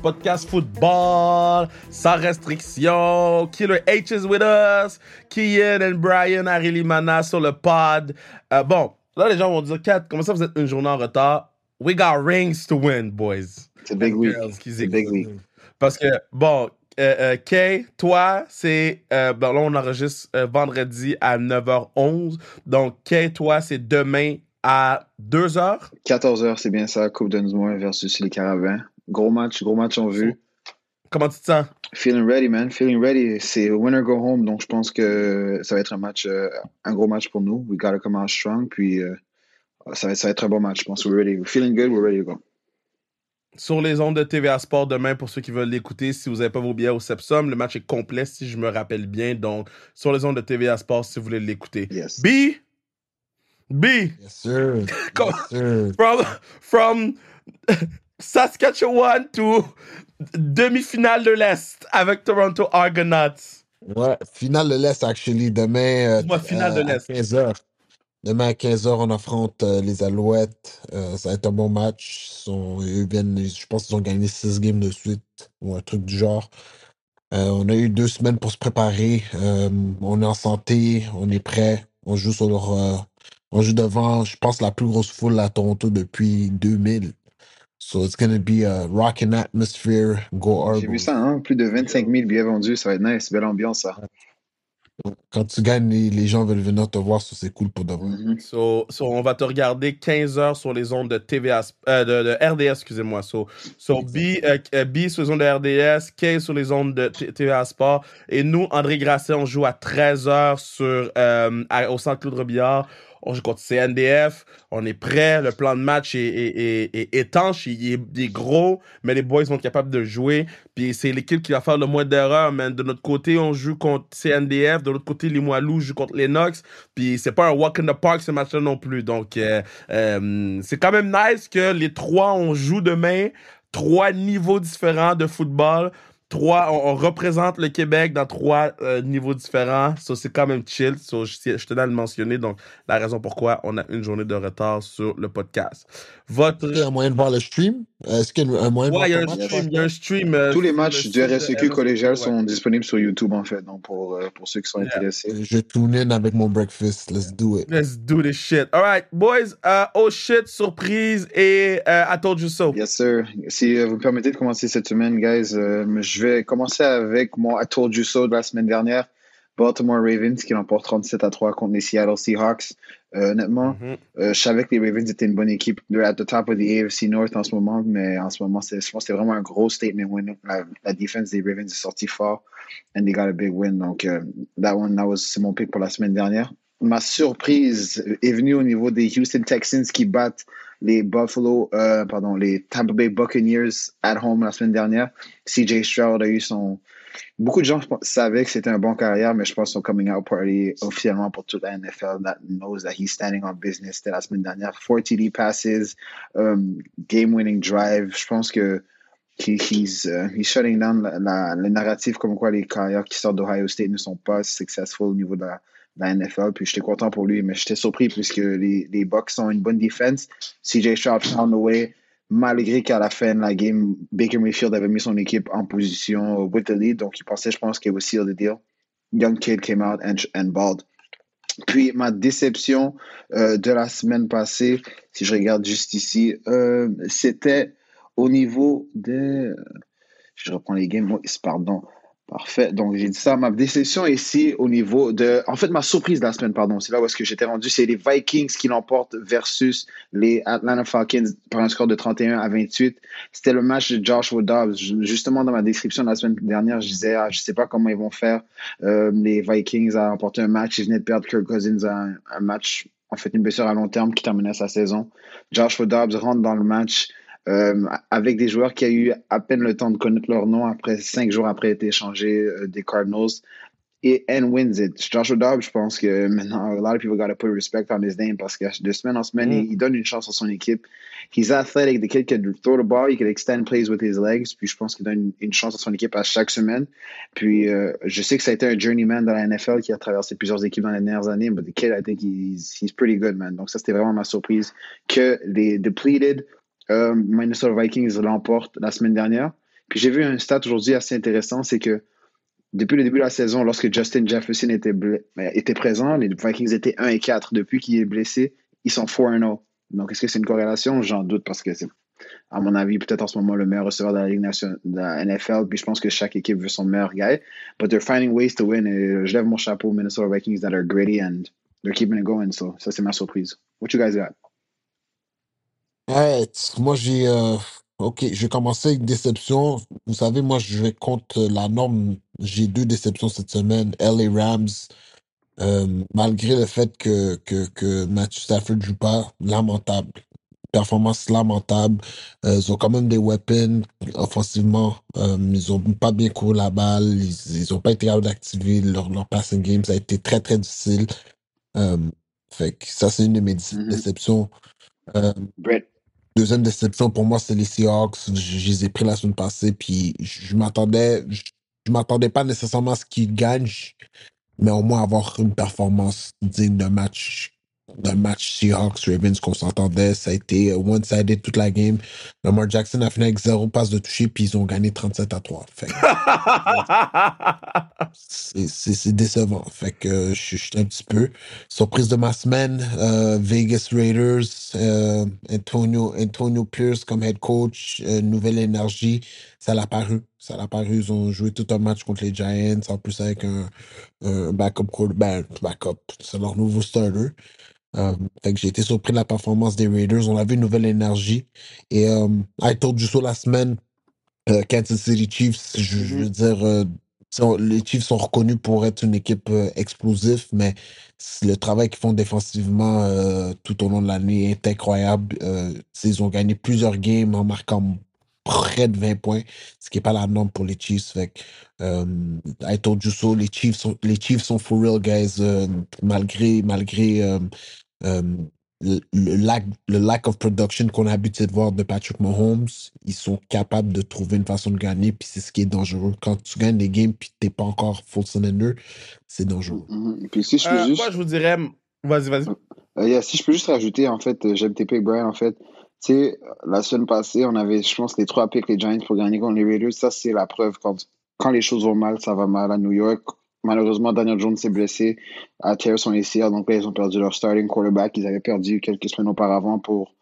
podcast football, sans restriction. Killer H is with us? Kian and Brian Arilimana sur le pod? Euh, bon, là, les gens vont dire, Kat, comment ça vous êtes une journée en retard? We got rings to win, boys. C'est big week. C'est big week. Parce que, bon, euh, euh, Kay, toi, c'est. Euh, ben là, on enregistre euh, vendredi à 9h11. Donc, Kay, toi, c'est demain à 2h. 14h, c'est bien ça. Coupe Dunsmore versus les Caravans. Gros match, gros match en vue. Comment tu te sens? Feeling ready, man. Feeling ready. C'est winner go home. Donc, je pense que ça va être un match, euh, un gros match pour nous. We gotta come out strong. Puis, euh, ça, va, ça va être un bon match. Je pense we're ready. We're feeling good. We're ready to go. Sur les ondes de TVA Sport demain, pour ceux qui veulent l'écouter, si vous n'avez pas vos billets au Sepsum, le match est complet si je me rappelle bien. Donc, sur les ondes de TVA Sport, si vous voulez l'écouter. Yes. B, B, Yes, sir. Yes, sir. from, from Saskatchewan to demi-finale de l'Est avec Toronto Argonauts. Ouais, finale de l'Est, actually. Demain, euh, finale de à l'Est. 15h. Demain à 15h, on affronte euh, les Alouettes. Euh, ça va être un bon match. Ils sont- eux viennent, je pense qu'ils ont gagné 6 games de suite ou un truc du genre. Euh, on a eu deux semaines pour se préparer. Euh, on est en santé, on est prêt. On joue sur leur, euh, on joue devant, je pense, la plus grosse foule à Toronto depuis 2000. So it's gonna be a rocking atmosphere. Go J'ai vu Argos. ça, hein? Plus de 25 000 billets vendus. Ça va être nice. Belle ambiance, ça. Quand tu gagnes, les, les gens veulent venir te voir, so c'est cool pour de vrai. Mhm. So, so, on va te regarder 15h sur les ondes de TVA, euh, de, de RDS, excusez-moi. So, so B, euh, euh, B sur les ondes de RDS, K sur les ondes de T- TVA Sport. Et nous, André Grasset, on joue à 13h sur, euh, à- au centre Claude Robillard. On joue contre CNDF. On est prêt. Le plan de match est, étanche. Il est, gros, mais les boys être capables de jouer. Puis c'est l'équipe qui va faire le moins d'erreurs, man. De notre côté, on joue contre CNDF. De l'autre côté, les Moilous jouent contre les Knox. Puis c'est pas un walk in the park ce match-là non plus. Donc euh, euh, c'est quand même nice que les trois, on joue demain. Trois niveaux différents de football. Trois, on, on représente le Québec dans trois euh, niveaux différents. Ça, c'est quand même chill. So, je, je tenais à le mentionner. Donc, la raison pourquoi on a une journée de retard sur le podcast. Votre. Est-ce qu'il y a un moyen de voir le stream? Est-ce qu'il y a un moyen Ouais, il y a voir un stream. Il y a un stream. euh, Tous les matchs le du RSEQ collégial ouais. sont disponibles sur YouTube, en fait. Donc, pour, euh, pour ceux qui sont Yeah. intéressés. Je tune in avec mon breakfast. Let's do it. Let's do this shit. All right, boys. Uh, oh shit, surprise et uh, I told you so. Yes, sir. Si vous me permettez de commencer cette semaine, guys, euh, je vais commencer avec mon I Told You So de la semaine dernière. Baltimore Ravens qui l'emporte 37 à 3 contre les Seattle Seahawks. Euh, honnêtement, Mhm. euh, je savais que les Ravens étaient une bonne équipe. They're at the top of the AFC North en ce moment, mais en ce moment, c'est- je pense que c'est vraiment un gros statement win. La, la défense des Ravens est sortie fort and they got a big win. Donc, euh, that one, that was, c'est mon pick pour la semaine dernière. Ma surprise est venue au niveau des Houston Texans qui battent les Buffalo, euh, pardon, les Tampa Bay Buccaneers at home la semaine dernière. CJ Stroud a eu son. Beaucoup de gens savaient que c'était un bon carrière, mais je pense son coming out party officiellement pour toute la NFL that knows that he's standing on business. C'était la semaine dernière. 4 TD passes, um, game winning drive. Je pense que he- he's, uh, he's shutting down la, la- le narratif comme quoi les carrières qui sortent d'Ohio State ne sont pas successful au niveau de la, la NFL. Puis j'étais content pour lui, mais j'étais surpris puisque les, les Bucks ont une bonne défense. CJ Stroud found the way, malgré qu'à la fin de la game, Baker Mayfield avait mis son équipe en position with the lead. Donc il pensait, je pense, qu'il would seal the deal. Young kid came out and, and balled. Puis ma déception euh, de la semaine passée, si je regarde juste ici, euh, c'était au niveau de. Je reprends les games, pardon. Parfait. Donc, j'ai dit ça. Ma déception ici au niveau de. En fait, ma surprise de la semaine, pardon, c'est là où est-ce que j'étais rendu. C'est les Vikings qui l'emportent versus les Atlanta Falcons par un score de 31 à 28. C'était le match de Joshua Dobbs. Justement, dans ma description de la semaine dernière, je disais, ah, je sais pas comment ils vont faire. Euh, les Vikings ont remporté un match. Ils venaient de perdre Kirk Cousins à un, un match, en fait, une blessure à long terme qui terminait sa saison. Joshua Dobbs rentre dans le match euh, avec des joueurs qui ont eu à peine le temps de connaître leur nom après cinq jours après être échangés euh, des Cardinals. Et and wins it. Joshua Dobbs, je pense que maintenant, a lot of people got to put respect on his name parce que de semaine en semaine, Mm. il, il donne une chance à son équipe. He's athletic. The kid can throw the ball. He can extend plays with his legs. Puis je pense qu'il donne une, une chance à son équipe à chaque semaine. Puis euh, je sais que ça a été un journeyman dans la NFL qui a traversé plusieurs équipes dans les dernières années, but the kid, I think he's, he's pretty good, man. Donc ça, c'était vraiment ma surprise que les depleted euh, Minnesota Vikings l'emportent la semaine dernière. Puis j'ai vu un stat aujourd'hui assez intéressant, c'est que depuis le début de la saison, lorsque Justin Jefferson était, ben, présent, les Vikings étaient 1 et 4. Depuis qu'il est blessé, ils sont 4 et 0. Donc, est-ce que c'est une corrélation? J'en doute parce que c'est, à mon avis, peut-être en ce moment le meilleur receveur de la Ligue nationale, de la NFL. Puis je pense que chaque équipe veut son meilleur guy. But they're finding ways to win. Et je lève mon chapeau aux Minnesota Vikings that are gritty and they're keeping it going. So, ça, c'est ma surprise. What you guys got? Ouais, moi j'ai euh, ok, je vais commencer avec déception. Vous savez, moi je vais contre la norme. J'ai deux déceptions cette semaine. LA Rams, euh, malgré le fait que, que, que Matthew Stafford joue pas, lamentable. Performance lamentable. Euh, ils ont quand même des weapons offensivement. Euh, ils ont pas bien couru la balle. Ils, ils ont pas été capables d'activer leur, leur passing game. Ça a été très très difficile. Euh, fait que ça c'est une de mes Mhm. déceptions. Euh, Brett. Deuxième déception pour moi, c'est les Seahawks. Je, les ai pris la semaine passée, puis je, je m'attendais, je, je m'attendais pas nécessairement à ce qu'ils gagnent, mais au moins avoir une performance digne d'un match, d'un match Seahawks Ravens qu'on s'entendait. Ça a été one-sided toute la game. Lamar Jackson a fini avec zéro passe de toucher, puis ils ont gagné 37 à 3. Fait que c'est décevant. Fait que je suis un petit peu. Surprise de ma semaine, euh, Vegas Raiders, euh, Antonio, Antonio Pierce comme head coach, euh, nouvelle énergie. Ça l'a paru. Ça l'a paru. Ils ont joué tout un match contre les Giants, en plus avec un, un backup quarterback. Backup, c'est leur nouveau starter. Euh, fait que j'ai été surpris de la performance des Raiders. On avait une nouvelle énergie. Et euh, I told you so la semaine, euh, Kansas City Chiefs, je, je Mhm. veux dire, euh, les Chiefs sont reconnus pour être une équipe explosive, mais le travail qu'ils font défensivement tout au long de l'année est incroyable. Ils ont gagné plusieurs games en marquant près de 20 points, ce qui n'est pas la norme pour les Chiefs. Fait que, euh, I told you so, les Chiefs sont, les Chiefs sont for real, guys, euh, malgré, malgré euh, le, le lack, le lack of production qu'on a habitué de voir de Patrick Mahomes, ils sont capables de trouver une façon de gagner, puis c'est ce qui est dangereux. Quand tu gagnes des games puis t'es pas encore full cylinder, c'est dangereux. Puis si je peux Euh, juste. Moi, je vous dirais. Vas-y, vas-y. Euh, yeah, si je peux juste rajouter, en fait, euh, j'aime tes picks, Brian, en fait. Tu sais, la semaine passée, on avait, je pense, les trois picks, les Giants pour gagner contre les Raiders. Ça, c'est la preuve. Quand, quand les choses vont mal, ça va mal à New York. Malheureusement, Daniel Jones s'est blessé à terre son ACL. Donc là, ils ont perdu leur starting quarterback. Ils avaient perdu quelques semaines auparavant pour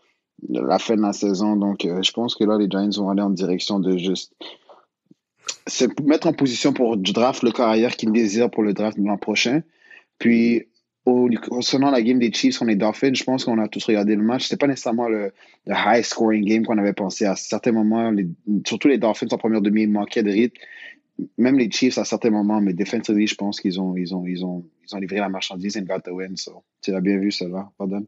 la fin de la saison. Donc, euh, je pense que là, les Giants vont aller en direction de juste se mettre en position pour draft le carrière qu'ils désirent pour le draft de l'an prochain. Puis, concernant la game des Chiefs contre les Dolphins, je pense qu'on a tous regardé le match. C'était pas nécessairement le, le high scoring game qu'on avait pensé. À certains moments, surtout les Dolphins en première demi, ils manquaient de rythme. Même les Chiefs à certains moments, mais defensively, je pense qu'ils ont, ils ont, ils ont, ils ont livré la marchandise and got the win. So, tu l'as bien vu, celle-là. Pardon.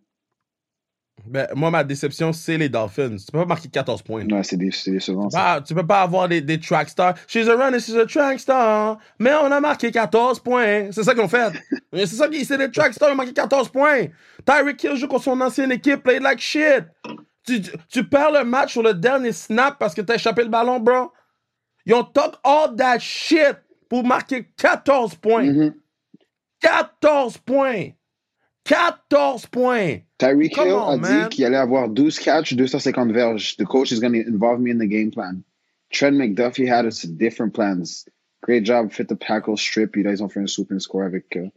Ben, moi, ma déception, c'est les Dolphins. Tu peux pas marquer 14 points. Ouais, c'est dé- c'est décevant. Bah, tu peux pas avoir des, des track stars. She's a runner, she's a track star. Mais on a marqué 14 points. C'est ça qu'ils ont fait. C'est ça qui, c'est des track stars, ils ont marqué 14 points. Tyreek Hill joue contre son ancienne équipe, played like shit. Tu, tu, tu perds le match sur le dernier snap parce que t'as échappé le ballon, bro. Ils ont talk all that shit pour marquer 14 points. Mhm. 14 points. 14 points. Tyreek Hill on, a man. dit qu'il allait avoir 12 catches, 250 verges. The coach is going to involve me in the game plan. Trent McDuffie had us different plans. Great job, fit the tackle, strip. Puis là, ils ont fait un super score avec euh,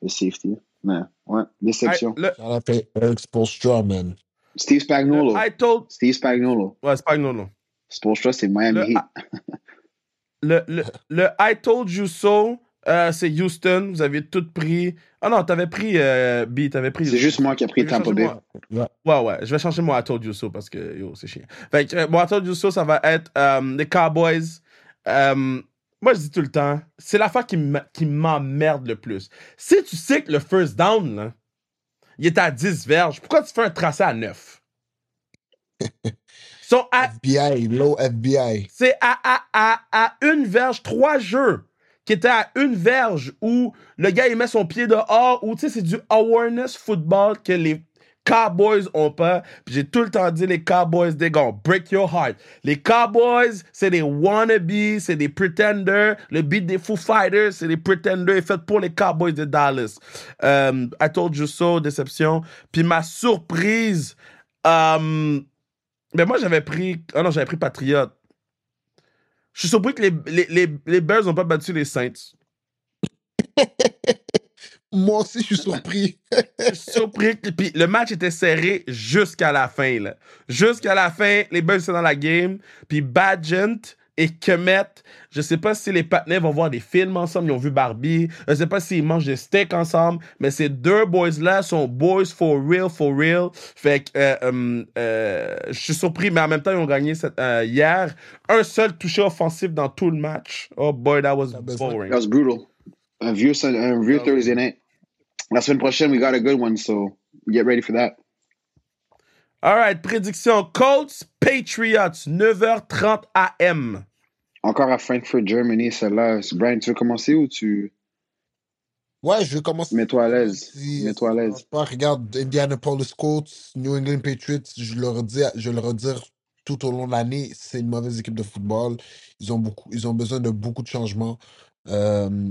le safety. Mais, ouais, déception. I, le, Ça a fait Eric Spoelstra, man. Steve Spagnuolo. I told. Steve Spagnuolo. Ouais, non. Spolstra, c'est Miami Le- Heat. Le, le, le I told you so, euh, c'est Houston. Vous avez tout pris. Ah non, t'avais pris euh, B, t'avais pris. C'est juste moi qui ai pris Tampa Bay. moi. Ouais, ouais, je vais changer mon I told you so parce que yo, c'est chiant. Fait que euh, mon I told you so, ça va être euh, les Cowboys. Moi, je dis tout le temps, c'est l'affaire qui m'emmerde le plus. Si tu sais que le first down, là, il est à 10 verges, pourquoi tu fais un tracé à 9? Sont à FBI, low FBI. c'est à, à, à, à une verge, trois jeux qui étaient à une verge où le gars il met son pied dehors, où tu sais, c'est du awareness football que les Cowboys ont pas. Puis j'ai tout le temps dit les Cowboys, they gonna break your heart. Les Cowboys, c'est des wannabes, c'est des pretenders. Le beat des Foo Fighters, c'est des pretenders fait pour les Cowboys de Dallas. Euh, I told you so, déception. Puis ma surprise, euh, mais moi j'avais pris, ah non, j'avais pris Patriote. Je suis surpris que les, les, les, les Bears n'ont pas battu les Saints. Moi aussi, je suis surpris. Je suis surpris. que- Puis le match était serré jusqu'à la fin. Jusqu'à la fin, les Bears étaient dans la game. Puis Badgent et Kemet, je sais pas si les partenaires vont voir des films ensemble. Ils ont vu Barbie. Je sais pas s'ils mangent des steaks ensemble. Mais ces deux boys-là sont boys for real, for real. Fait que euh, euh, euh, je suis surpris, mais en même temps, ils ont gagné cette- euh, hier. Un seul touché offensif dans tout le match. Oh boy, that was boring. That was brutal. Un vieux, un vieux Ah. Thursday night. La semaine prochaine, we got a good one, so get ready for that. All right, prédiction Colts Patriots 9h30 AM. Encore à Frankfurt, Germany, celle-là. Brian, tu veux commencer ou tu. Ouais, je vais commencer. Mets-toi à l'aise. Si- Mets-toi à l'aise. Pas, regarde, Indianapolis Colts, New England Patriots, je le redis, je le redire tout au long de l'année, c'est une mauvaise équipe de football. Ils ont beaucoup, ils ont besoin de beaucoup de changements. Euh,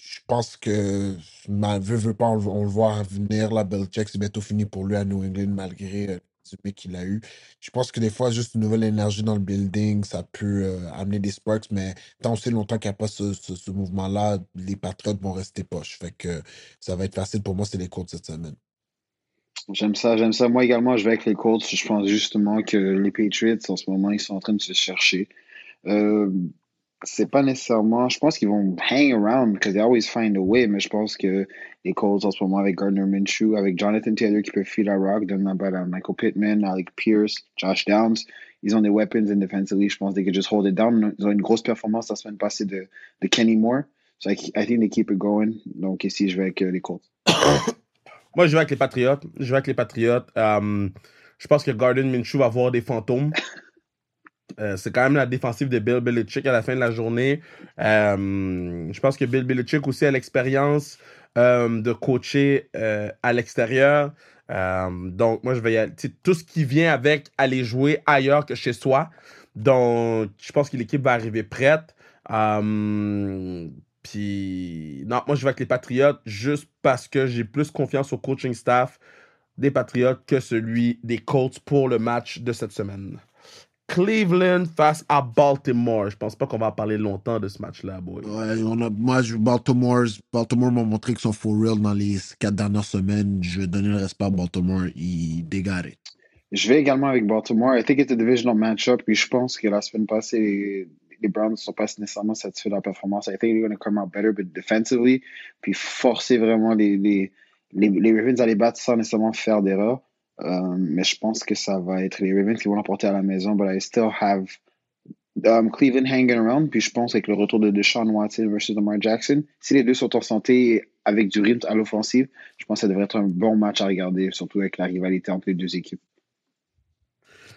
je pense que, mal, veut, veut pas, on, le- on le voit venir, là, Belichick, c'est bientôt fini pour lui à New England, malgré qu'il a eu. Je pense que des fois, juste une nouvelle énergie dans le building, ça peut euh, amener des sparks, mais tant aussi longtemps qu'il n'y a pas ce, ce, mouvement-là, les Patriots vont rester poches. Fait que ça va être facile pour moi, c'est les Colts cette semaine. J'aime ça, j'aime ça. Moi également, je vais avec les Colts. Je pense justement que les Patriots, en ce moment, ils sont en train de se chercher. Euh, c'est pas nécessairement. Je pense qu'ils vont hang around because they always find a way, mais je pense que les Colts en ce moment avec Gardner Minshew, avec Jonathan Taylor qui peut feed la rock, donne la balle à Michael Pittman, Alec Pierce, Josh Downs, ils ont des weapons in defensively. Je pense qu'ils can just hold it down. Ils ont une grosse performance la semaine passée de, de Kenny Moore. So I, I think they keep it. Donc ici, je vais avec euh, les Colts. Moi, je vais avec les Patriotes. Je vais avec les Patriotes. Euh, je pense que Garden Minshew va avoir des fantômes. Euh, c'est quand même la défensive de Bill Belichick à la fin de la journée. Euh, je pense que Bill Belichick aussi a l'expérience euh, de coacher à l'extérieur. Donc, moi, je vais y aller. Tout ce qui vient avec aller jouer ailleurs que chez soi. Donc, je pense que l'équipe va arriver prête. Puis, non, moi, je vais avec les Patriotes juste parce que j'ai plus confiance au coaching staff des Patriotes que celui des Colts pour le match de cette semaine. Cleveland face à Baltimore. Je pense pas qu'on va parler longtemps de ce match-là, boy. Ouais, on a, moi, je, Baltimore, Baltimore m'a montré qu'ils sont for real dans les quatre dernières semaines. Je vais donner le respect à Baltimore. Ils dégarent. Je vais également avec Baltimore. I think it's a divisional matchup. Puis je pense que la semaine passée, les, les Browns ne sont pas nécessairement satisfaits de la performance. I think they're going to come out better, but defensively. Puis forcer vraiment les, les, les, les Ravens à les battre sans nécessairement faire d'erreur. Euh, mais je pense que ça va être les Ravens qui vont l'emporter à la maison. But I still have um, Cleveland hanging around. Puis je pense avec le retour de Deshaun Watson versus Lamar Jackson, si les deux sont en santé avec du rythme à l'offensive, je pense que ça devrait être un bon match à regarder, surtout avec la rivalité entre les deux équipes.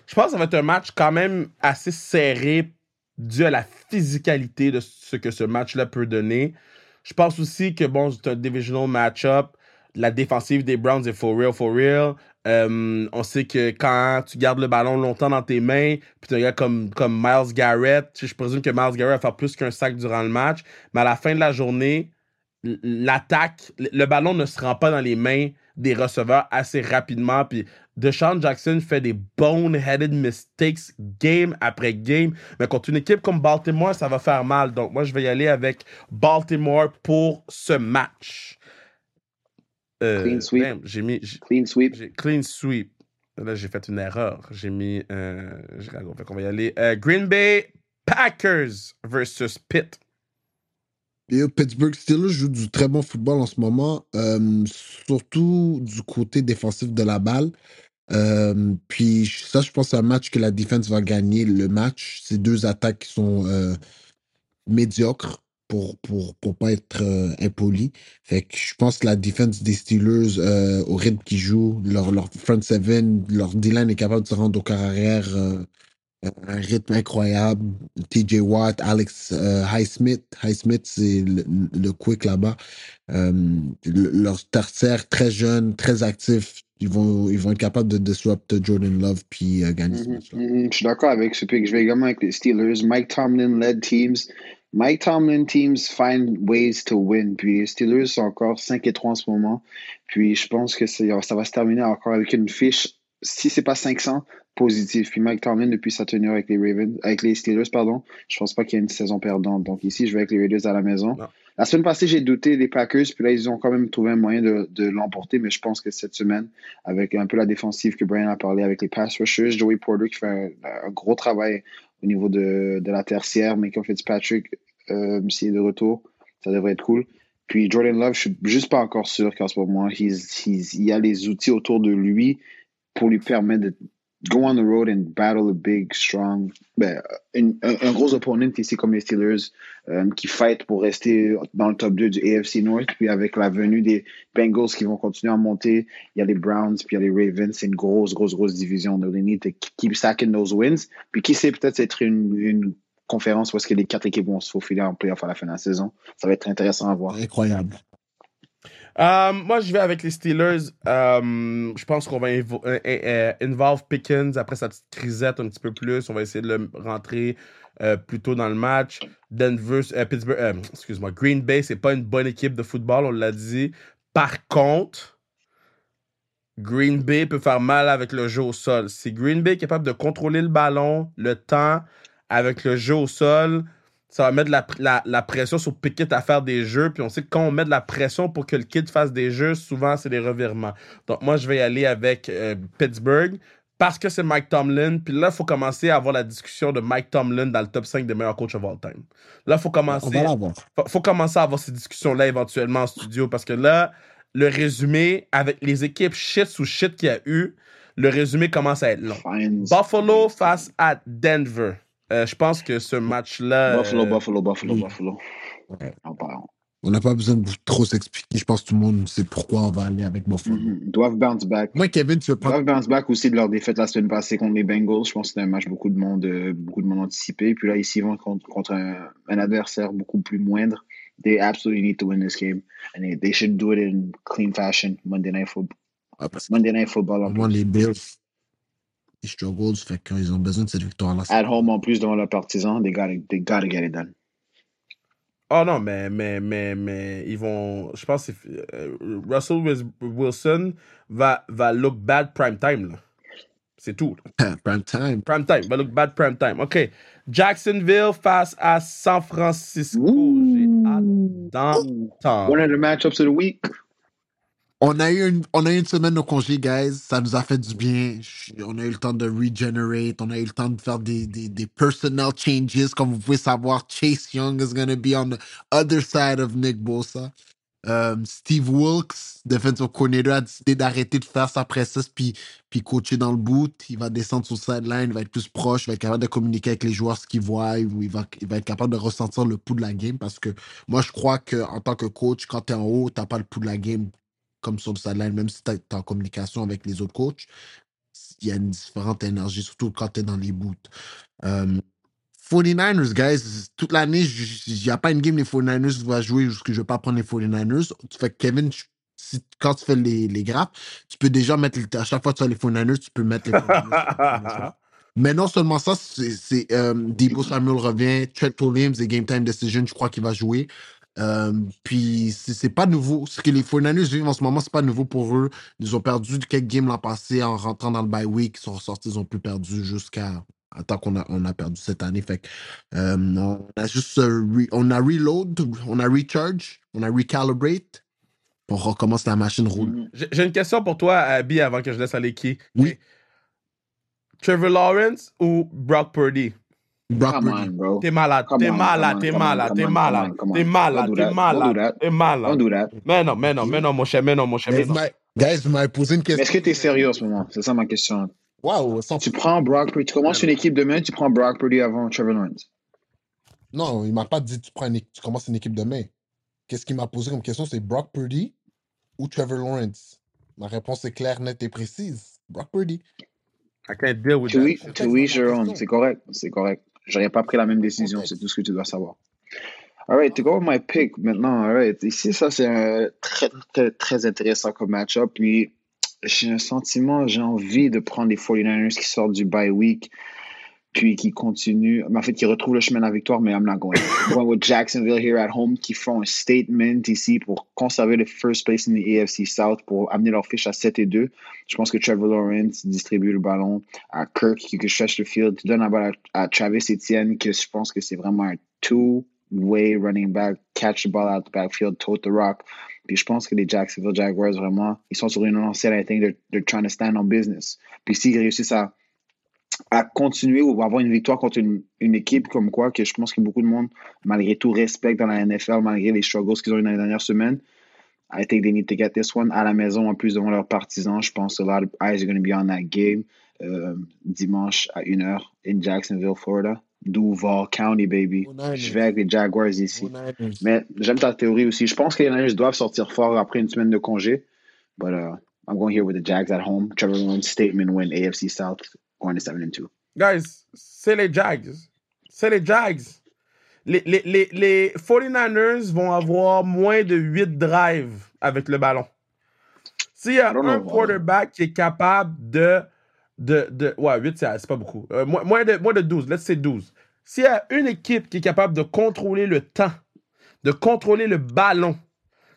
Je pense que ça va être un match quand même assez serré dû à la physicalité de ce que ce match-là peut donner. Je pense aussi que, bon, c'est un divisional match-up. La défensive des Browns est for real, for real. Euh, on sait que quand tu gardes le ballon longtemps dans tes mains, puis tu gars comme, comme Miles Garrett, je présume que Miles Garrett va faire plus qu'un sac durant le match, mais à la fin de la journée, l'attaque, le ballon ne se rend pas dans les mains des receveurs assez rapidement. Puis Deshaun Jackson fait des boneheaded mistakes game après game. Mais contre une équipe comme Baltimore, ça va faire mal. Donc moi, je vais y aller avec Baltimore pour ce match. Euh, Clean sweep. damn, j'ai mis j'ai- Clean sweep. j'ai- clean sweep. Là, j'ai fait une erreur. J'ai mis. Euh, j'ai- fait qu'on va y aller. Euh, Green Bay Packers versus Pitt. Et Pittsburgh Steelers joue du très bon football en ce moment, euh, surtout du côté défensif de la balle. Euh, puis ça, je pense, c'est un match que la défense va gagner le match. C'est deux attaques qui sont euh, médiocres pour pour pour pas être euh, impoli. Fait que je pense que la défense des Steelers euh, au rythme qu'ils jouent, leur leur front seven, leur D-line est capable de se rendre au quart arrière euh, un rythme incroyable. TJ Watt, Alex euh, Highsmith. Highsmith, c'est le, le quick là-bas. Le- leur tertiaire, très jeune, très actif. Ils vont, ils vont être capables de disrupt Jordan Love puis gagner ce Mhm, match-là. mhm. Je suis d'accord avec ce pick. Je vais également avec les Steelers. Mike Tomlin led teams. Mike Tomlin teams find ways to win. Puis les Steelers sont encore 5 et 3 en ce moment. Puis je pense que ça va se terminer encore avec une fiche si c'est pas 500, positif. Puis Mike Tomlin, depuis sa tenue avec les Ravens, avec les Steelers, pardon, je pense pas qu'il y ait une saison perdante. Donc ici, je vais avec les Raiders à la maison. Non. La semaine passée, j'ai douté des Packers, puis là, ils ont quand même trouvé un moyen de, de l'emporter, mais je pense que cette semaine, avec un peu la défensive que Brian a parlé avec les pass rushers, Joey Porter qui fait un, un gros travail au niveau de, de la tertiaire, Michael Fitzpatrick, euh, s'il est de retour, ça devrait être cool. Puis Jordan Love, je suis juste pas encore sûr qu'en ce moment, il y a les outils autour de lui pour lui permettre de go on the road and battle a big, strong, ben, un, un, gros opponent ici comme les Steelers euh, qui fight pour rester dans le top 2 du AFC North. Puis avec la venue des Bengals qui vont continuer à monter, il y a les Browns, puis il y a les Ravens. C'est une grosse, grosse, grosse division. Donc, they need to keep stacking those wins. Puis qui sait, peut-être être une, une conférence où est-ce que les quatre équipes vont se faufiler en playoff à la fin de la saison. Ça va être intéressant à voir. Incroyable. Euh, moi, je vais avec les Steelers. Euh, je pense qu'on va invo- euh, involve Pickens après sa petite crisette un petit peu plus. On va essayer de le rentrer plus tôt dans le match. Denver, Pittsburgh, excuse-moi, Green Bay, c'est pas une bonne équipe de football, on l'a dit. Par contre, Green Bay peut faire mal avec le jeu au sol. Si Green Bay est capable de contrôler le ballon, le temps, avec le jeu au sol, ça va mettre la, la, la pression sur Pickett à faire des jeux. Puis on sait que quand on met de la pression pour que le kid fasse des jeux, souvent c'est des revirements. Donc moi, je vais y aller avec euh, Pittsburgh parce que c'est Mike Tomlin. Puis là, il faut commencer à avoir la discussion de Mike Tomlin dans le top 5 des meilleurs coachs of all time. Là, il faut commencer faut, faut commencer à avoir ces discussions-là éventuellement en studio parce que là, le résumé, avec les équipes shit sous shit qu'il y a eu, le résumé commence à être long. Fines. Buffalo face à Denver. Euh, je pense que ce match-là. Buffalo, euh, Buffalo, Buffalo, oui. Buffalo. Ouais. On n'a pas besoin de trop s'expliquer. Je pense que tout le monde sait pourquoi on va aller avec Buffalo. Mhm. Ils doivent bounce back. Moi, Kevin, tu veux Ils prendre. doivent bounce back aussi de leur défaite la semaine passée contre les Bengals. Je pense que c'était un match beaucoup de monde, euh, beaucoup de monde anticipé. Puis là, ici, ils vont contre, contre un, un adversaire beaucoup plus moindre. They absolutely need to win this game. And they, they should do it in clean fashion. Monday Night Football. Ah, parce Monday Night Football les Bills, ils strugglent. Fait qu'ils ont besoin de cette victoire-là. At home en plus devant leurs partisans. They gotta, they gotta get it done. Oh non, mais, mais, mais, mais ils vont. Je pense que euh, Russell Wilson va, va look bad prime time. là. C'est tout. là. Prime time. Prime time. Va look bad prime time. OK. Jacksonville face à San Francisco. J'ai hâte d'entendre. One of the matchups of the week. On a, eu une, on a eu une semaine de congé, guys. Ça nous a fait du bien. On a eu le temps de regenerate. On a eu le temps de faire des, des, des personnel changes. Comme vous pouvez savoir, Chase Young is going to be on the other side of Nick Bosa. Euh, Steve Wilkes, defensive coordinator, a décidé d'arrêter de faire sa presse puis, puis coacher dans le boot. Il va descendre sur le sideline, il va être plus proche, il va être capable de communiquer avec les joueurs ce qu'ils voient, il va, il va être capable de ressentir le pouls de la game parce que moi, je crois qu'en tant que coach, quand tu es en haut, tu n'as pas le pouls de la game comme sur le sideline, même si tu es en communication avec les autres coachs. Il y a une différente énergie, surtout quand tu es dans les boots. Euh, 49ers, guys, toute l'année, il n'y a pas une game les 49ers va jouer parce que je ne vais pas prendre les 49ers. Tu fais Kevin, si- quand tu fais les, les grappes, tu peux déjà mettre, les- à chaque fois que tu as les 49ers, tu peux mettre les 49ers. Mais non seulement ça, c'est c'est, euh, Debo Samuel revient, Trent Williams et Game Time Decision, je crois qu'il va jouer. Euh, puis c'est pas nouveau. Ce que les 49ers vivent en ce moment, c'est pas nouveau pour eux. Ils ont perdu quelques games l'an passé en rentrant dans le bye week. Ils sont ressortis, ils ont plus perdu jusqu'à temps qu'on a, on a perdu cette année. Fait que, euh, on a juste euh, re- on a reload, on a recharge, on a recalibrate. On recommence la machine roule. J'ai j'ai une question pour toi, Abby, avant que je laisse aller qui. Oui. Trevor Lawrence ou Brock Purdy? Brock Come Purdy. on, bro. T'es malade, Come t'es malade, t'es malade, t'es malade, t'es malade, t'es malade, t'es Don't malade. do that. Mais non, mais non, mais non, mon cher, mais non, mon cher, Mais non. Guys, vous m'avez posé une Mais est-ce que question. tu es sérieux en ce moment? C'est ça ma question. Waouh, sans- Tu prends Brock Purdy. Tu commences une équipe demain, tu prends Brock Purdy avant Trevor Lawrence. Non, il m'a pas dit tu, prends une tu commences une équipe demain. Qu'est-ce qu'il m'a posé comme question? C'est Brock Purdy ou Trevor Lawrence? Ma réponse est claire, nette et précise. Brock Purdy. I can't deal with To that. to each your own. Question. C'est correct. C'est correct. J'aurais pas pris la même décision. C'est tout ce que tu dois savoir. All right, to go with my pick maintenant. All right. Ici, ça, c'est un très, très, très intéressant comme match-up. Puis, j'ai un sentiment, j'ai envie de prendre les 49ers qui sortent du bye week. Puis qui continue, en fait, qui retrouve le chemin de la victoire, mais I'm not going. Going with Jacksonville here at home, qui font un statement ici pour conserver le first place in the AFC South, pour amener leur fiche à 7 et 2. Je pense que Trevor Lawrence distribue le ballon à Kirk, qui cherche le field, donne la balle à, Travis Etienne, que je pense que c'est vraiment un two-way running back, catch the ball out the backfield, tote the rock. Puis je pense que les Jacksonville Jaguars, vraiment, ils sont sur une lancée, I think they're, they're trying to stand on business. Puis s'ils réussissent à à continuer ou avoir une victoire contre une, une, équipe comme quoi que je pense que beaucoup de monde, malgré tout, respecte dans la NFL, malgré les struggles qu'ils ont eu dans les dernières semaines. I think they need to get this one à la maison en plus devant leurs partisans. Je pense que a lot of eyes are going to be on that game euh, dimanche à 1h in Jacksonville, Florida. Duval County, baby. Je vais avec les Jaguars ici. Mais j'aime ta théorie aussi. Je pense que les Niners doivent sortir fort après une semaine de congé. But uh, I'm going here with the Jags at home. Trevor Lawrence statement win AFC South going to 7 and 2. Guys, c'est les Jags. C'est les Jags. Les, les, les, les 49ers vont avoir moins de 8 drives avec le ballon. S'il y a un quarterback qui est capable de. de, de ouais, 8, c'est pas beaucoup. Euh, moins, de, moins de 12, let's say 12. S'il y a une équipe qui est capable de contrôler le temps, de contrôler le ballon,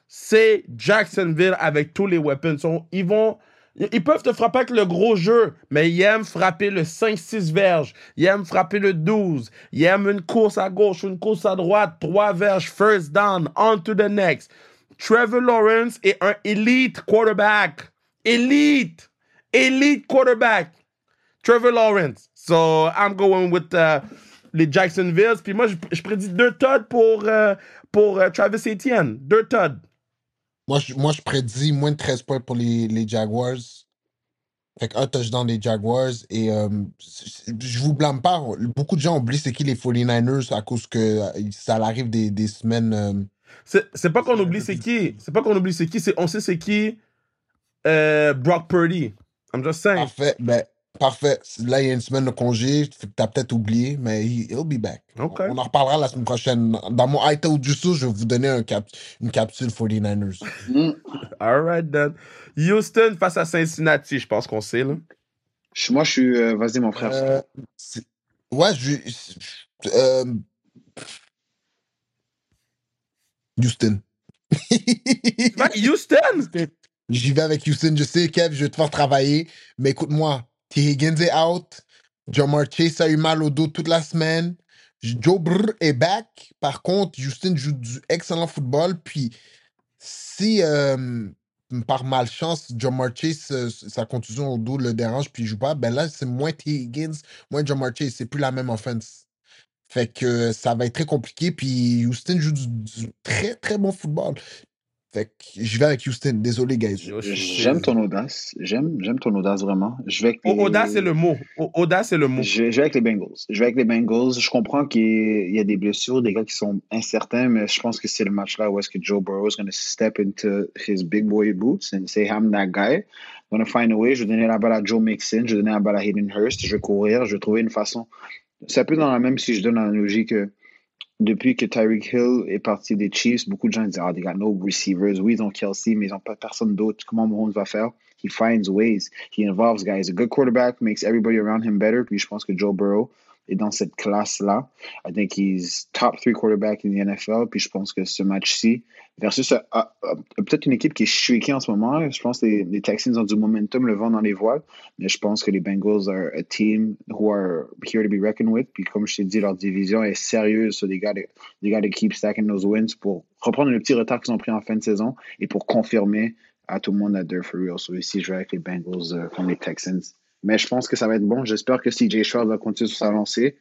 c'est Jacksonville avec tous les weapons. Ils vont ils peuvent te frapper avec le gros jeu, mais ils aiment frapper le 5-6 verges. Ils aiment frapper le 12. Ils aiment une course à gauche, une course à droite, trois verges, first down, on to the next. Trevor Lawrence est un elite quarterback. Elite. Elite quarterback. Trevor Lawrence. So, I'm going with uh, les Jacksonville. Puis moi, je, prédis deux Todd pour, uh, pour uh, Travis Etienne. Deux Todd. Moi je, moi, je prédis moins de 13 points pour les, les Jaguars. Fait qu'un touchdown des Jaguars. Et euh, je vous blâme pas. Beaucoup de gens oublient c'est qui les 49ers à cause que euh, ça arrive des, des semaines. Euh, c'est pas qu'on oublie c'est qui. C'est pas qu'on oublie c'est qui. On sait c'est qui Brock Purdy. I'm just saying. Parfait. Ben, Parfait. Là, il y a une semaine de congé. Tu as peut-être oublié, mais he'll be back. On, en reparlera la semaine prochaine. Dans mon du sous, je vais vous donner un cap une capsule 49ers. Mm. All right, then. Houston face à Cincinnati, je pense qu'on sait. Là. Moi, je suis. Euh, vas-y, mon frère. Euh, ouais, je. Euh, Houston. Houston? J'y vais avec Houston. Je sais, Kev, je vais te faire travailler. Mais écoute-moi, T. Higgins est out. Jamar Chase a eu mal au dos toute la semaine. Joe Brr est back. Par contre, Houston joue du excellent football. Puis, si euh, par malchance, Jamar Chase, euh, sa contusion au dos le dérange, puis il joue pas, ben là, c'est moins T. Higgins, moins Jamar Chase. C'est plus la même offense. Fait que ça va être très compliqué. Puis Houston joue du très, très bon football. Fait que je vais avec Houston. Désolé, guys. J'aime ton audace. J'aime, j'aime ton audace vraiment. Je vais avec Audace, c'est le mot. Audace, c'est le mot. Je, vais avec les Bengals. Je vais avec les Bengals. Je comprends qu'il y a des blessures, des gars qui sont incertains, mais je pense que c'est le match-là où est-ce que Joe Burrow is going to step into his big boy boots and say, I'm that guy. I'm going to find a way. Je vais donner la balle à Joe Mixon. Je vais donner la balle à Hayden Hurst. Je vais courir. Je vais trouver une façon. C'est un peu dans la même si je donne l'analogie que depuis que Tyreek Hill est parti des Chiefs, beaucoup de gens disent Ah, they got no receivers. Oui, ils ont Kelsey, mais ils n'ont pas personne d'autre. Comment Mahomes va faire? He finds ways. He involves guys. A good quarterback makes everybody around him better. Puis je pense que Joe Burrow est dans cette classe-là. I think he's top three quarterback in the NFL. Puis je pense que ce match-ci, versus uh, uh, peut-être une équipe qui est streaky en ce moment. Je pense que les, Texans ont du momentum, le vent dans les voiles. Mais je pense que les Bengals are a team who are here to be reckoned with. Puis comme je t'ai dit, leur division est sérieuse. So they got they got to keep stacking those wins pour reprendre le petit retard qu'ils ont pris en fin de saison et pour confirmer à tout le monde that they're for real. So ici, je vais avec les Bengals uh, contre les Texans. Mais je pense que ça va être bon. J'espère que CJ Stroud va continuer sur sa lancée.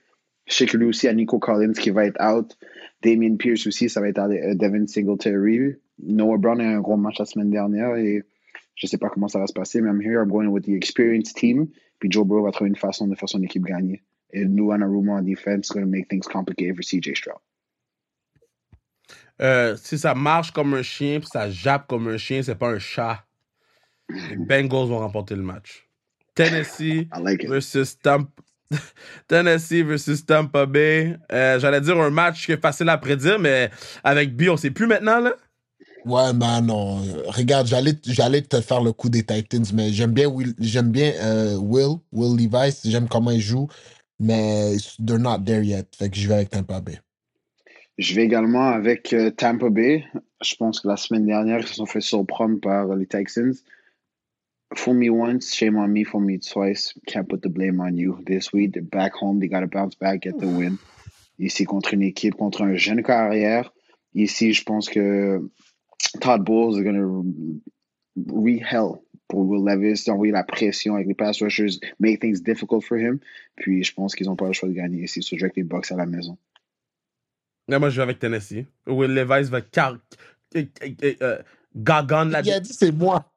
Je sais que lui aussi, a Nico Collins qui va être out. Damien Pierce aussi, ça va être à euh, Devin Singletary. Noah Brown a eu un gros match la semaine dernière et je ne sais pas comment ça va se passer, mais I'm here, I'm going with the experienced team. Puis Joe Burrow va trouver une façon de faire son équipe gagner. Et nous, Anarumo en defense, going to make things complicated for CJ Stroud. Euh, si ça marche comme un chien, puis ça jappe comme un chien, c'est pas un chat. Les Bengals vont remporter le match. Tennessee versus Tampa. Tennessee versus Tampa Bay. Euh, j'allais dire un match qui est facile à prédire, mais avec B, on sait plus maintenant, là? Ouais, ben non. Regarde, j'allais, j'allais te faire le coup des Titans, mais j'aime bien Will, j'aime bien euh, Will, Will Levis, j'aime comment il joue. mais they're not there yet. Fait que je vais avec Tampa Bay. Je vais également avec euh, Tampa Bay. Je pense que la semaine dernière, ils se sont fait surprendre par les Texans. Fool me once, shame on me. Fool me twice, can't put the blame on you. This week, they're back home. They got to bounce back, get the win. Ici, contre une équipe, contre un jeune carrière. Ici, je pense que Todd Bowles is going to re-hell pour Will Levis, envoyer la pression avec les pass rushers, make things difficult for him. Puis, je pense qu'ils n'ont pas le choix de gagner ici. So, je les Bucks à la maison. Là, moi, je vais avec Tennessee. Will Levis va car... Euh, gagan la... Il a dit c'est moi.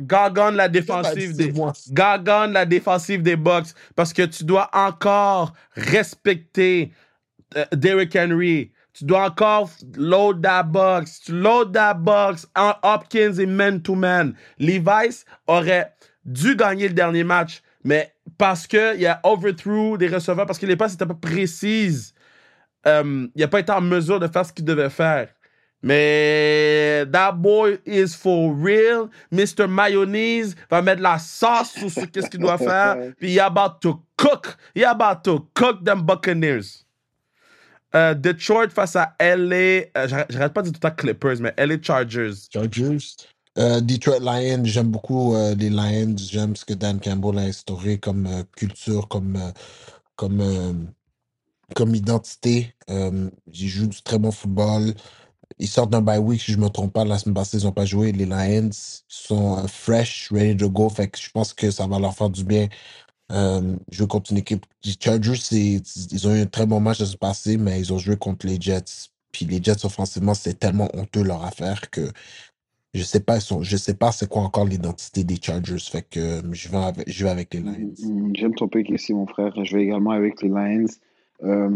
Gagan la défensive des Gagan la défensive des Bucks parce que tu dois encore respecter euh, Derrick Henry. Tu dois encore load that box. Tu load that box en Hopkins et man-to-man. Levi's aurait dû gagner le dernier match, mais parce qu'il y a overthrew des receveurs, parce que les passes n'étaient pas précises, euh, il n'a pas été en mesure de faire ce qu'il devait faire. Mais that boy is for real. Mr. Mayonnaise va mettre la sauce sur ce qu'est-ce qu'il doit faire. Puis il about to cook. He about to cook them Buccaneers. Euh, Detroit face à LA. Euh, J'arrête pas de dire tout temps Clippers, mais LA Chargers. Chargers. Euh, Detroit Lions, j'aime beaucoup les Lions. J'aime ce que Dan Campbell a instauré comme culture, comme, comme, comme identité. ils jouent du très bon football. Ils sortent d'un bye week, si je me trompe pas. La semaine passée, ils n'ont pas joué. Les Lions sont euh, fresh, ready to go. Fait que je pense que ça va leur faire du bien. Euh, jouer contre une équipe. Les Chargers, ils ont eu un très bon match de se passer, mais ils ont joué contre les Jets. Puis les Jets, offensivement, c'est tellement honteux leur affaire que je sais pas, sais pas c'est quoi encore l'identité des Chargers. Fait que euh, je, vais avec, je vais avec les Lions. Mm, mm, j'aime ton pick ici, mon frère. Je vais également avec les Lions. Euh,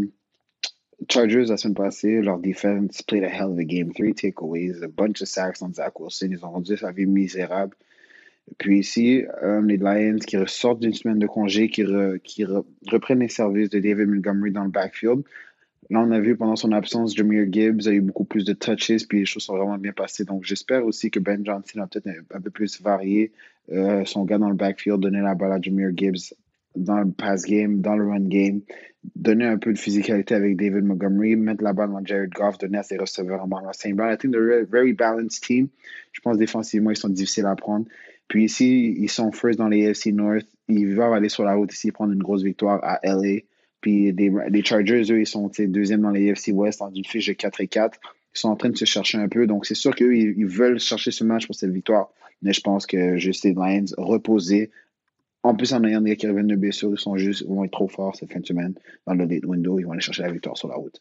Chargers, la semaine passée, leur defense played a hell of a game. Three takeaways, a bunch of sacks on Zach Wilson. Ils ont rendu sa vie misérable. Puis ici, euh, les Lions qui ressortent d'une semaine de congé, qui, qui reprennent les services de David Montgomery dans le backfield. Là, on a vu pendant son absence, Jameer Gibbs a eu beaucoup plus de touches, puis les choses sont vraiment bien passées. Donc, j'espère aussi que Ben Johnson a peut-être un, peu plus varié euh, son gars dans le backfield, donner la balle à Jameer Gibbs dans le pass game, dans le run game, donner un peu de physicalité avec David Montgomery, mettre la balle dans Jared Goff, donner à ses receveurs en Marlon St. Brown. I think they're a very balanced team. Je pense défensivement, ils sont difficiles à prendre. Puis ici, ils sont first dans les AFC North. Ils vont aller sur la route ici, prendre une grosse victoire à LA. Puis les Chargers, eux, ils sont deuxième dans les AFC West en une fiche de 4 et 4. Ils sont en train de se chercher un peu. Donc, c'est sûr qu'eux, ils, veulent chercher ce match pour cette victoire. Mais je pense que juste les Lions reposés, en plus, en ayant des qui reviennent de blessure, ils sont juste, vont être trop forts cette fin de semaine dans le late window. Ils vont aller chercher la victoire sur la route.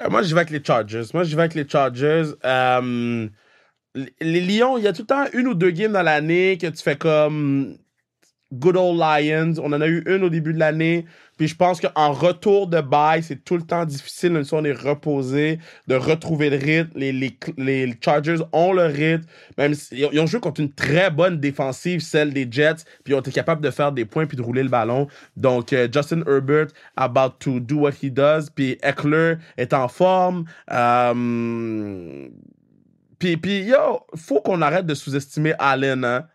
Euh, moi, je vais avec les Chargers. Moi, je vais avec les Chargers. Euh, les Lions, il y a tout le temps une ou deux games dans l'année que tu fais comme Good Old Lions. On en a eu une au début de l'année. Puis je pense qu'en retour de bail, c'est tout le temps difficile, même si on est reposé, de retrouver le rythme. Les, Chargers ont le rythme. Même ils ont joué contre une très bonne défensive, celle des Jets. Puis ils ont été capables de faire des points puis de rouler le ballon. Donc euh, Justin Herbert, about to do what he does. Puis Eckler est en forme. Euh, puis, puis, yo, faut qu'on arrête de sous-estimer Allen, hein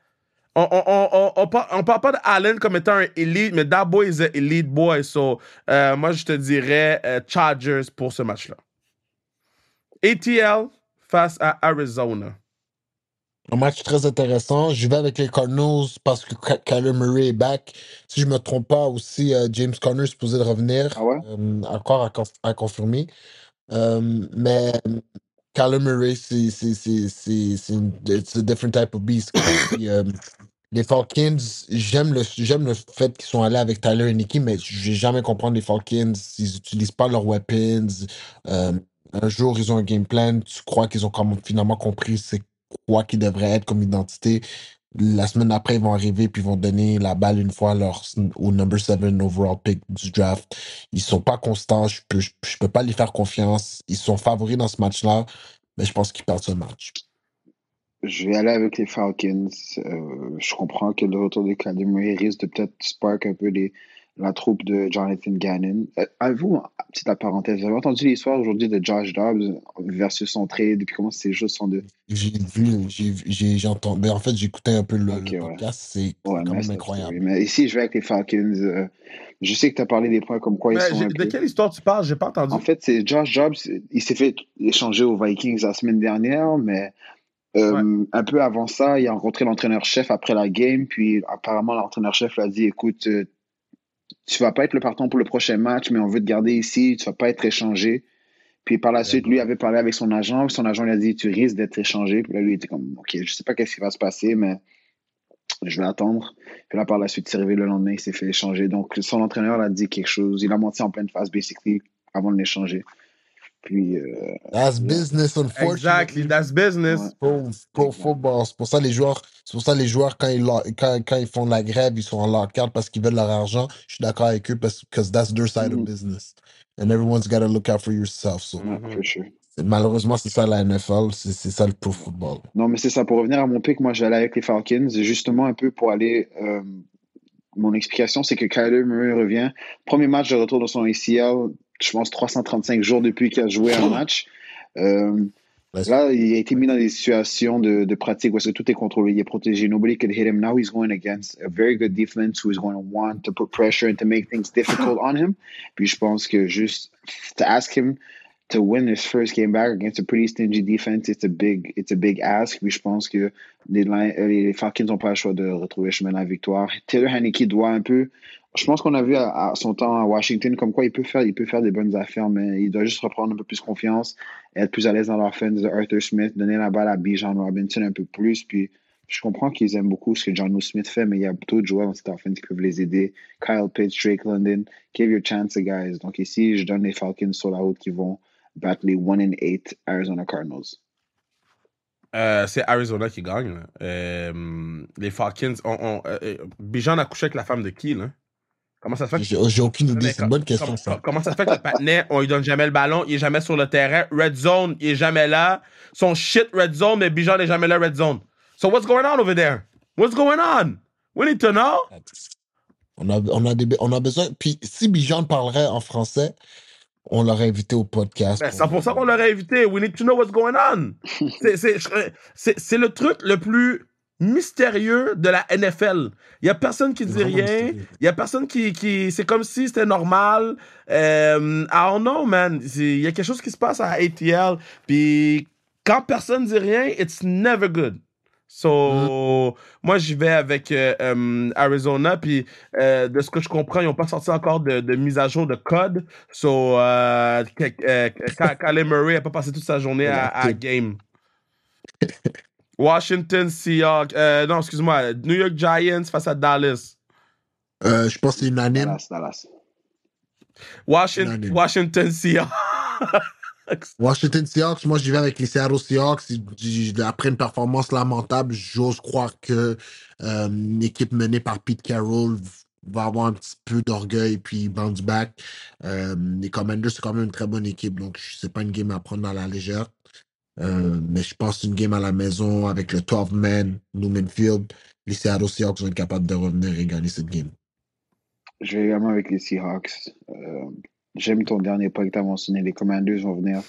on, on, on, on, parle, pas d'Allen comme étant un elite, mais that boy is an elite boy. So, euh, moi, je te dirais euh, Chargers pour ce match-là. ATL face à Arizona. Un match très intéressant. Je vais avec les Cardinals parce que Kyler Murray est back. Si je me trompe pas, aussi, euh, James Conner est supposé de revenir. Ah ouais? encore à, à confirmer. mais Kyler Murray, c'est une different type of beast. Les Falcons, j'aime le, j'aime le fait qu'ils sont allés avec Tyler et Nicky, mais je vais jamais comprendre les Falcons. Ils n'utilisent pas leurs weapons. Euh, un jour, ils ont un game plan. Tu crois qu'ils ont finalement compris c'est quoi qui devrait être comme identité. La semaine après, ils vont arriver puis ils vont donner la balle une fois leur, au number 7 overall pick du draft. Ils sont pas constants. Je peux, je peux pas les faire confiance. Ils sont favoris dans ce match-là, mais je pense qu'ils perdent ce match. Je vais aller avec les Falcons. Euh, je comprends que le retour de Kyler risque de peut-être spark un peu les, la troupe de Jonathan Gannon. Euh, Avez-vous, petite parenthèse, vous avez entendu l'histoire aujourd'hui de Josh Dobbs versus son trade, depuis comment ces choses sont de. J'ai vu, j'ai entendu. Mais en fait, j'écoutais un peu le, Ok, le ouais. podcast. C'est Ouais, quand mais même c'est incroyable. Mais ici, je vais avec les Falcons. euh, je sais que tu as parlé des points comme quoi ils sont de quelle histoire tu parles? J'ai pas entendu. En fait, c'est Josh Jobs, il s'est fait échanger aux Vikings la semaine dernière, mais euh, un peu avant ça, il a rencontré l'entraîneur-chef après la game, puis apparemment l'entraîneur-chef lui a dit, écoute, euh, tu vas pas être le partant pour le prochain match, mais on veut te garder ici, tu vas pas être échangé. Puis par la suite, lui avait parlé avec son agent, son agent lui a dit, tu risques d'être échangé. Puis là, lui était comme, ok, je sais pas qu'est-ce qui va se passer, mais je vais attendre. Puis là, par la suite, c'est arrivé le lendemain, il s'est fait échanger. Donc, son entraîneur a dit quelque chose. Il a menti en pleine face, basically, avant de l'échanger. Puis, euh, That's business, unfortunately. Exactly, that's business. Pro Exact. football. C'est pour ça les joueurs, c'est pour ça les joueurs quand ils quand, quand ils font la grève, ils sont en lockout parce qu'ils veulent leur argent. Je suis d'accord avec eux parce que that's their side Mhm. of business. And everyone's got to look out for yourself. So, ouais, Mhm. for sure. malheureusement, c'est ça la NFL, c'est c'est ça le pro football. Non, mais c'est ça. Pour revenir à mon pic, moi, j'allais avec les Falcons, justement un peu pour aller. euh, mon explication, c'est que Kyler Murray revient. Premier match de retour de son ACL, je pense 335 jours depuis qu'il a joué un match. Euh, là, il a été mis dans des situations de, de pratique où est-ce que tout est contrôlé, il est protégé. Nobody could hit him. Now he's going against a very good defense who is going to want to put pressure and to make things difficult on him. Puis je pense que juste to ask him to win his first game back against a pretty stingy defense, it's a big, it's a big ask. Puis je pense que les, euh, les Falcons n'ont pas le choix de retrouver le chemin de la victoire. Taylor Haneke doit un peu. Je pense qu'on a vu à, son temps à Washington comme quoi il peut faire, il peut faire des bonnes affaires, mais il doit juste reprendre un peu plus confiance, être plus à l'aise dans l'offense de Arthur Smith, donner la balle à Bijan Robinson un peu plus. Puis je comprends qu'ils aiment beaucoup ce que John Smith fait, mais il y a d'autres joueurs dans cette offense qui peuvent les aider. Kyle Pitts, Drake London, give your chance, guys. Donc ici, je donne les Falcons sur la route qui vont battre les 1 and 8 Arizona Cardinals. Euh, c'est Arizona qui gagne. Euh, les Falcons. On, on, euh, Bijan a couché avec la femme de qui, là? Comment ça se fait que- J'ai aucune idée, c'est une bonne question Comment, ça. comment ça se fait que le patinet, on lui donne jamais le ballon, il est jamais sur le terrain. Red zone, il est jamais là. Son shit red zone, mais Bijan n'est jamais là red zone. So what's going on over there? What's going on? We need to know. On a, on a, des, on a besoin. Puis si Bijan parlerait en français, on l'aurait invité au podcast. Ben, c'est pour ça qu'on l'aurait invité. We need to know what's going on. C'est le truc le plus mystérieux de la NFL. Il y a personne qui dit rien. Il y a personne qui, qui c'est comme si c'était normal. Euh, I don't know, man. Il y a quelque chose qui se passe à ATL. Puis quand personne dit rien, it's never good. So, moi, j'y vais avec euh, euh, Arizona. Puis, euh, de ce que je comprends, ils n'ont pas sorti encore de, de mise à jour de code. So, euh, Murray n'a pas passé toute sa journée à, à game. Washington Seahawks. euh, non, excuse-moi. New York Giants face à Dallas. Euh, je pense que c'est unanime. Dallas, Dallas. Washington, Unanime. Washington Seahawks. Washington Seahawks, moi j'y vais avec les Seattle Seahawks. Après une performance lamentable, j'ose croire que euh, une équipe menée par Pete Carroll va avoir un petit peu d'orgueil puis bounce back. Euh, les Commanders, c'est quand même une très bonne équipe, donc c'est pas une game à prendre à la légère. Euh, mais je pense une game à la maison avec le 12 man, Newman Field. Les Seattle Seahawks vont capables de revenir et gagner cette game. Je vais également avec les Seahawks. Euh, J'aime ton dernier point que tu as mentionné. Les Commanders vont venir.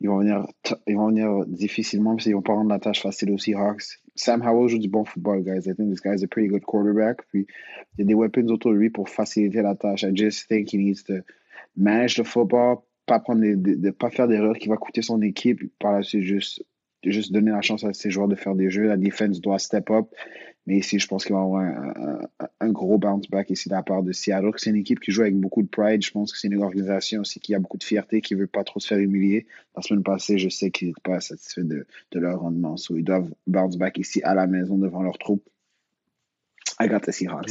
Ils vont venir, ils vont venir difficilement parce qu'ils vont pas rendre la tâche facile aux Seahawks. Sam Howell joue du bon football, guys. I think this guy is a pretty good quarterback. Puis, il y a des weapons autour de lui pour faciliter la tâche. I just think he needs to manage the football, pas prendre des- de, pas faire d'erreurs qui va coûter son équipe. Par la suite, juste, juste donner la chance à ses joueurs de faire des jeux. La defense doit step up. Mais ici, je pense qu'il va y avoir un, un- un gros bounce back ici de la part de Seattle. C'est une équipe qui joue avec beaucoup de pride. Je pense que c'est une organisation aussi qui a beaucoup de fierté, qui veut pas trop se faire humilier. La semaine passée, je sais qu'ils n'étaient pas satisfaits de, de leur rendement. So, ils doivent bounce back ici à la maison devant leur troupe. I got the Seahawks.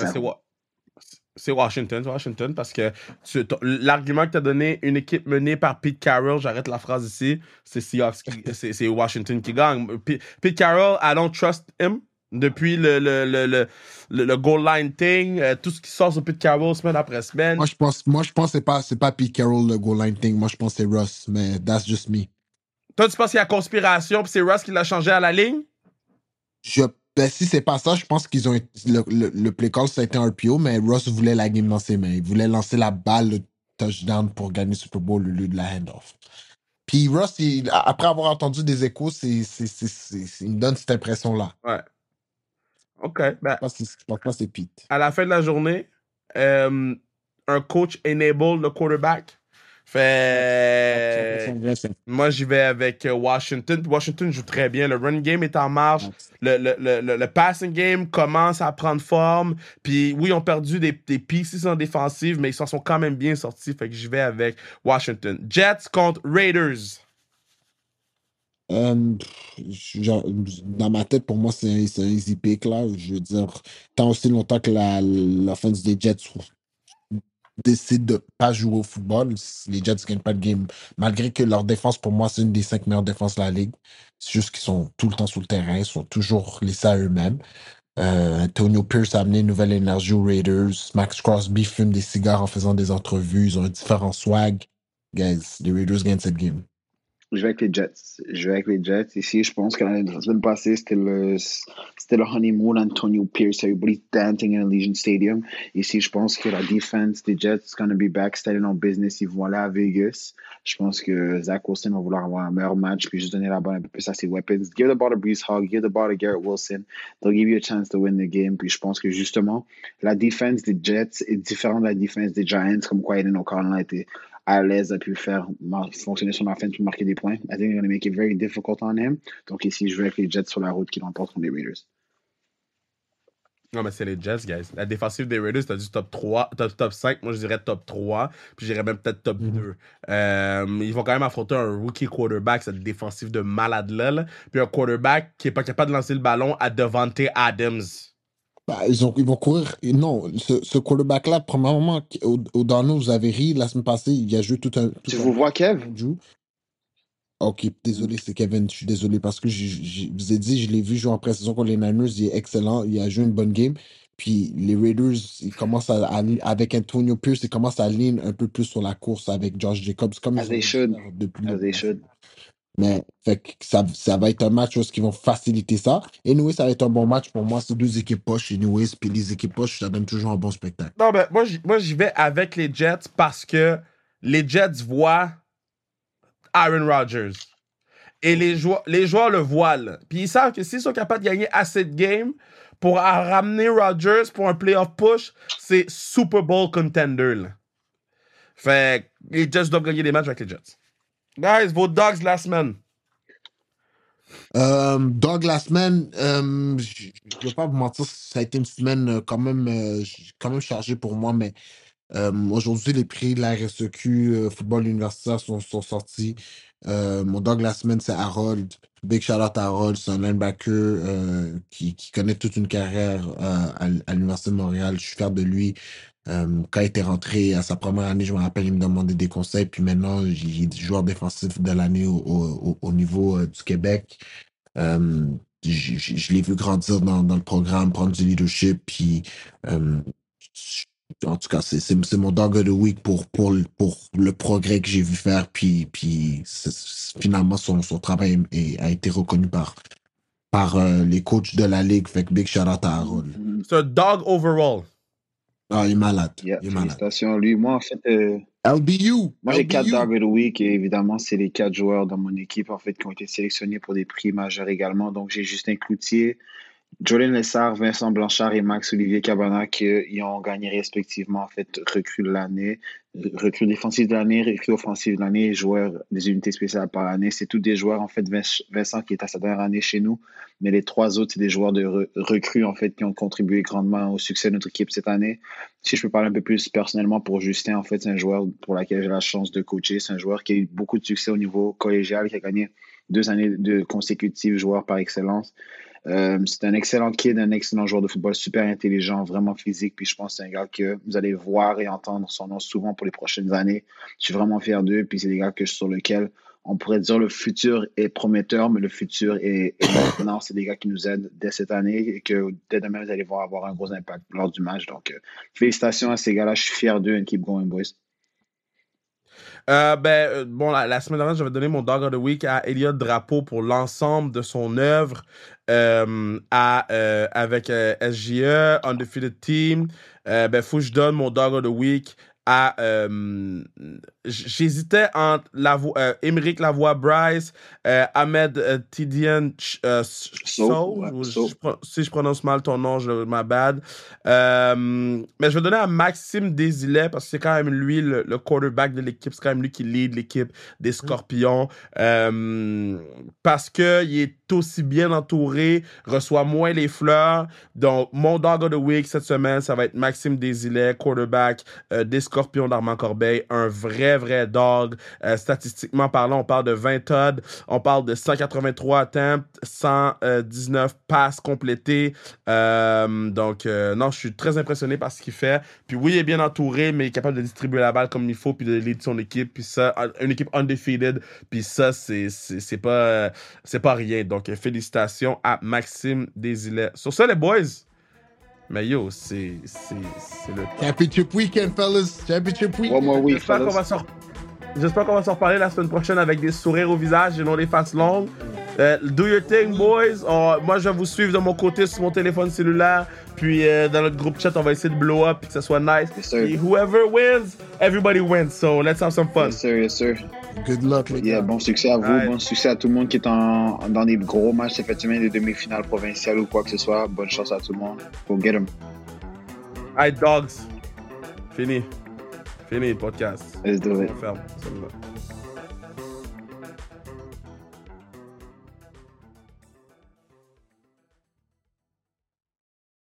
C'est Wa- c'est Washington, c'est Washington, parce que l'argument que tu as donné, une équipe menée par Pete Carroll, j'arrête la phrase ici, c'est Washington qui gagne. Pete Carroll, I don't trust him. Depuis le, le, le, le, goal line thing, euh, tout ce qui sort sur Pete Carroll semaine après semaine. Moi, je pense, moi, je pense que c'est pas, c'est pas Pete Carroll le goal line thing. Moi, je pense que c'est Russ, mais that's just me. Toi, tu penses qu'il y a conspiration, puis c'est Russ qui l'a changé à la ligne? Je, Ben, si c'est pas ça, je pense qu'ils ont le, le, le play call, ça a été un RPO, mais Ross voulait la game dans ses mains. Il voulait lancer la balle, le touchdown pour gagner le Super Bowl au lieu de la handoff. Puis Ross, il- après avoir entendu des échos, c'est, c'est, c'est, c'est- c'est- il me donne cette impression-là. Ouais. OK. Ben, Je pense que c'est- je pense pas que c'est Pete. à la fin de la journée, euh, un coach enable le quarterback. Fait. Moi, j'y vais avec euh, Washington. Washington joue très bien. Le run game est en marche. Le, le, le, le- passing game commence à prendre forme. Puis oui, ils ont perdu des, des pieces en défensive, mais ils s'en sont quand même bien sortis. Fait que j'y vais avec Washington. Jets contre Raiders. Euh, genre, dans ma tête, pour moi, c'est un, easy pick, là. Je veux dire, tant aussi longtemps que la, l'offense des Jets décide de pas jouer au football, les Jets gagnent pas de game. Malgré que leur défense, pour moi, c'est une des cinq meilleures défenses de la ligue. C'est juste qu'ils sont tout le temps sur le terrain, ils sont toujours laissés à eux-mêmes. Euh, Antonio Pierce a amené une nouvelle énergie aux Raiders. Max Crosby fume des cigares en faisant des entrevues. Ils ont un différent swag. Guys, les Raiders gagnent cette game. Je vais avec les Jets. Je vais avec les Jets. Ici, je pense que la semaine passée, c'était le, c'était le honeymoon Antonio Pierce. Everybody dancing in Allegiant Stadium. Ici, je pense que la defense des Jets is going to be back, standing on business. Ils vont aller à Vegas. Je pense que Zach Wilson va vouloir avoir un meilleur match puis juste donner la balle un peu plus à ses weapons. Give the ball to Brees Hall, give the ball to Garrett Wilson. They'll give you a chance to win the game. Puis je pense que justement, la defense des Jets est différente de la defense des Giants, comme quoi Aiden O'Connell a été à l'aise, a pu faire fonctionner son offense pour marquer des points. I think they're going to make it very difficult on him. Donc ici, je vais avec les Jets sur la route qui l'emportent contre les Raiders. Non, mais c'est les Jets, guys. La défensive des Raiders, t'as dit top 3, top, top 5. Moi, je dirais top 3. Puis j'irais même peut-être top Mhm. 2. Euh, ils vont quand même affronter un rookie quarterback, cette défensive de malade-là. là. Puis un quarterback qui est pas capable de lancer le ballon à Devante Adams. Bah, ils, ont, ils vont courir. Non, ce, ce quarterback-là, premièrement, au, au Dano, vous avez ri la semaine passée, il a joué tout un. Tout Tu un vous vois, Kev? Ok, désolé, c'est Kevin, je suis désolé parce que je je vous ai dit, je l'ai vu jouer en pré-saison contre les Niners, il est excellent, il a joué une bonne game. Puis les Raiders, ils commencent à, à- avec Antonio Pierce, ils commencent à lean un peu plus sur la course avec Josh Jacobs, comme As ils they should. fait depuis As le they passé. should. Mais fait que ça, ça va être un match où ils vont faciliter ça. Et anyway, ça va être un bon match pour moi. C'est deux équipes poches. Anyways, puis les équipes poches, ça donne toujours un bon spectacle. Non, ben, moi, j'y- moi, j'y vais avec les Jets parce que les Jets voient Aaron Rodgers. Et les joueurs, les joueurs le voient, là. Puis ils savent que s'ils sont capables de gagner assez de games pour ramener Rodgers pour un playoff push, c'est Super Bowl contender, là. Fait les Jets doivent gagner des matchs avec les Jets. Guys, vos dogs la semaine. Euh, Dog, la semaine, euh, je ne vais pas vous mentir, ça a été une semaine euh, quand même, quand même chargée pour moi, mais aujourd'hui, les prix de la RSEQ euh, football universitaire sont, sont sortis. Euh, mon dog la semaine, c'est Harold. Big à Harold, c'est un linebacker euh, qui, qui connaît toute une carrière euh, à, à l'Université de Montréal. Je suis fier de lui. Euh, quand il était rentré à sa première année, je me rappelle, il me demandait des conseils. Puis maintenant, il est joueur défensif de l'année au, au, au- au niveau euh, du Québec. Euh, je je- je l'ai vu grandir dans, dans le programme, prendre du leadership. Puis, euh, en tout cas, c'est c'est- c'est mon dog of the week pour, pour, le- pour le progrès que j'ai vu faire. Puis, puis finalement, son, son travail est- a été reconnu par, par euh, les coachs de la ligue. Fait que big shout out à Harold. C'est un dog overall. Ah, il est malade. Yeah, il est malade. félicitations à lui. Moi, en fait, euh, LBU. moi j'ai quatre LBU. Dog of the Week et évidemment, c'est les quatre joueurs dans mon équipe en fait qui ont été sélectionnés pour des prix majeurs également. Donc, j'ai Justin Cloutier, Jordan Lessard, Vincent Blanchard et Max-Olivier Cabana qui euh, ont gagné respectivement en fait recrue de l'année, recrue défensive de l'année, recrue offensive de l'année, joueurs des unités spéciales par année. C'est tous des joueurs en fait Vinc- Vincent qui est à sa dernière année chez nous, mais les trois autres c'est des joueurs de re- recrues en fait qui ont contribué grandement au succès de notre équipe cette année. Si je peux parler un peu plus personnellement pour Justin, en fait c'est un joueur pour lequel j'ai la chance de coacher. C'est un joueur qui a eu beaucoup de succès au niveau collégial, qui a gagné deux années de consécutives joueur par excellence. Euh, c'est un excellent kid, un excellent joueur de football, super intelligent, vraiment physique. Puis je pense que c'est un gars que vous allez voir et entendre son nom souvent pour les prochaines années. Je suis vraiment fier d'eux. Puis c'est des gars sur lesquels on pourrait dire le futur est prometteur, mais le futur est, est maintenant. C'est des gars qui nous aident dès cette année et que dès demain, vous allez voir avoir un gros impact lors du match. Donc, euh, félicitations à ces gars-là. Je suis fier d'eux and keep going, boys. Euh, ben, euh, bon, la, semaine dernière, j'avais donné mon Dog of the Week à Elliot Drapeau pour l'ensemble de son œuvre euh, à, avec SGE, Undefeated Team. Ben, faut que je donne mon Dog of the Week à. J'hésitais entre Lavo, euh, Émeric Lavoie Bryce, euh, Ahmed euh, Tidiane Ch- euh, S- So, So, ouais, ou So. je pro- si je prononce mal ton nom, je ma bad. Euh, mais je vais donner à Maxime Desilets parce que c'est quand même lui le, le quarterback de l'équipe, c'est quand même lui qui lead l'équipe des Scorpions. Euh, parce que il est aussi bien entouré, reçoit moins les fleurs. Donc, mon dog of the week cette semaine, ça va être Maxime Desilets, quarterback euh, des Scorpions d'Armand Corbeil. Un vrai, vrai dog. Euh, statistiquement parlant, on parle de 20 TOD, on parle de 183 attempts, 119 passes complétées. Euh, donc, euh, non, je suis très impressionné par ce qu'il fait. Puis oui, il est bien entouré, mais il est capable de distribuer la balle comme il faut, puis de lead son équipe. Puis ça, une équipe undefeated. Puis ça, c'est pas, euh, c'est pas rien. Donc, euh, félicitations à Maxime Desilets. Sur ça, les boys. Mais yo, c'est le temps. Championship weekend, fellas. Championship One weekend. more week, J'espère qu'on fellas. va s'en J'espère qu'on va s'en reparler la semaine prochaine avec des sourires au visage et non des faces longues. Euh, do your thing, boys. Oh, moi, je vais vous suivre de mon côté sur mon téléphone cellulaire. Puis euh, dans notre groupe chat, on va essayer de blow up puis que ça soit nice. Yes, sir. Et whoever wins, everybody wins. So let's have some fun. Yes, sir, yes, sir. Good luck, les Yeah, gars. bon succès à vous, bon succès à tout le monde qui est en, dans des gros matchs cette semaine, des demi-finales provinciales ou quoi que ce soit. Bonne chance à tout le monde. Go get 'em. Hey, dogs. Fini. Fini le podcast. Let's do On it. ferme.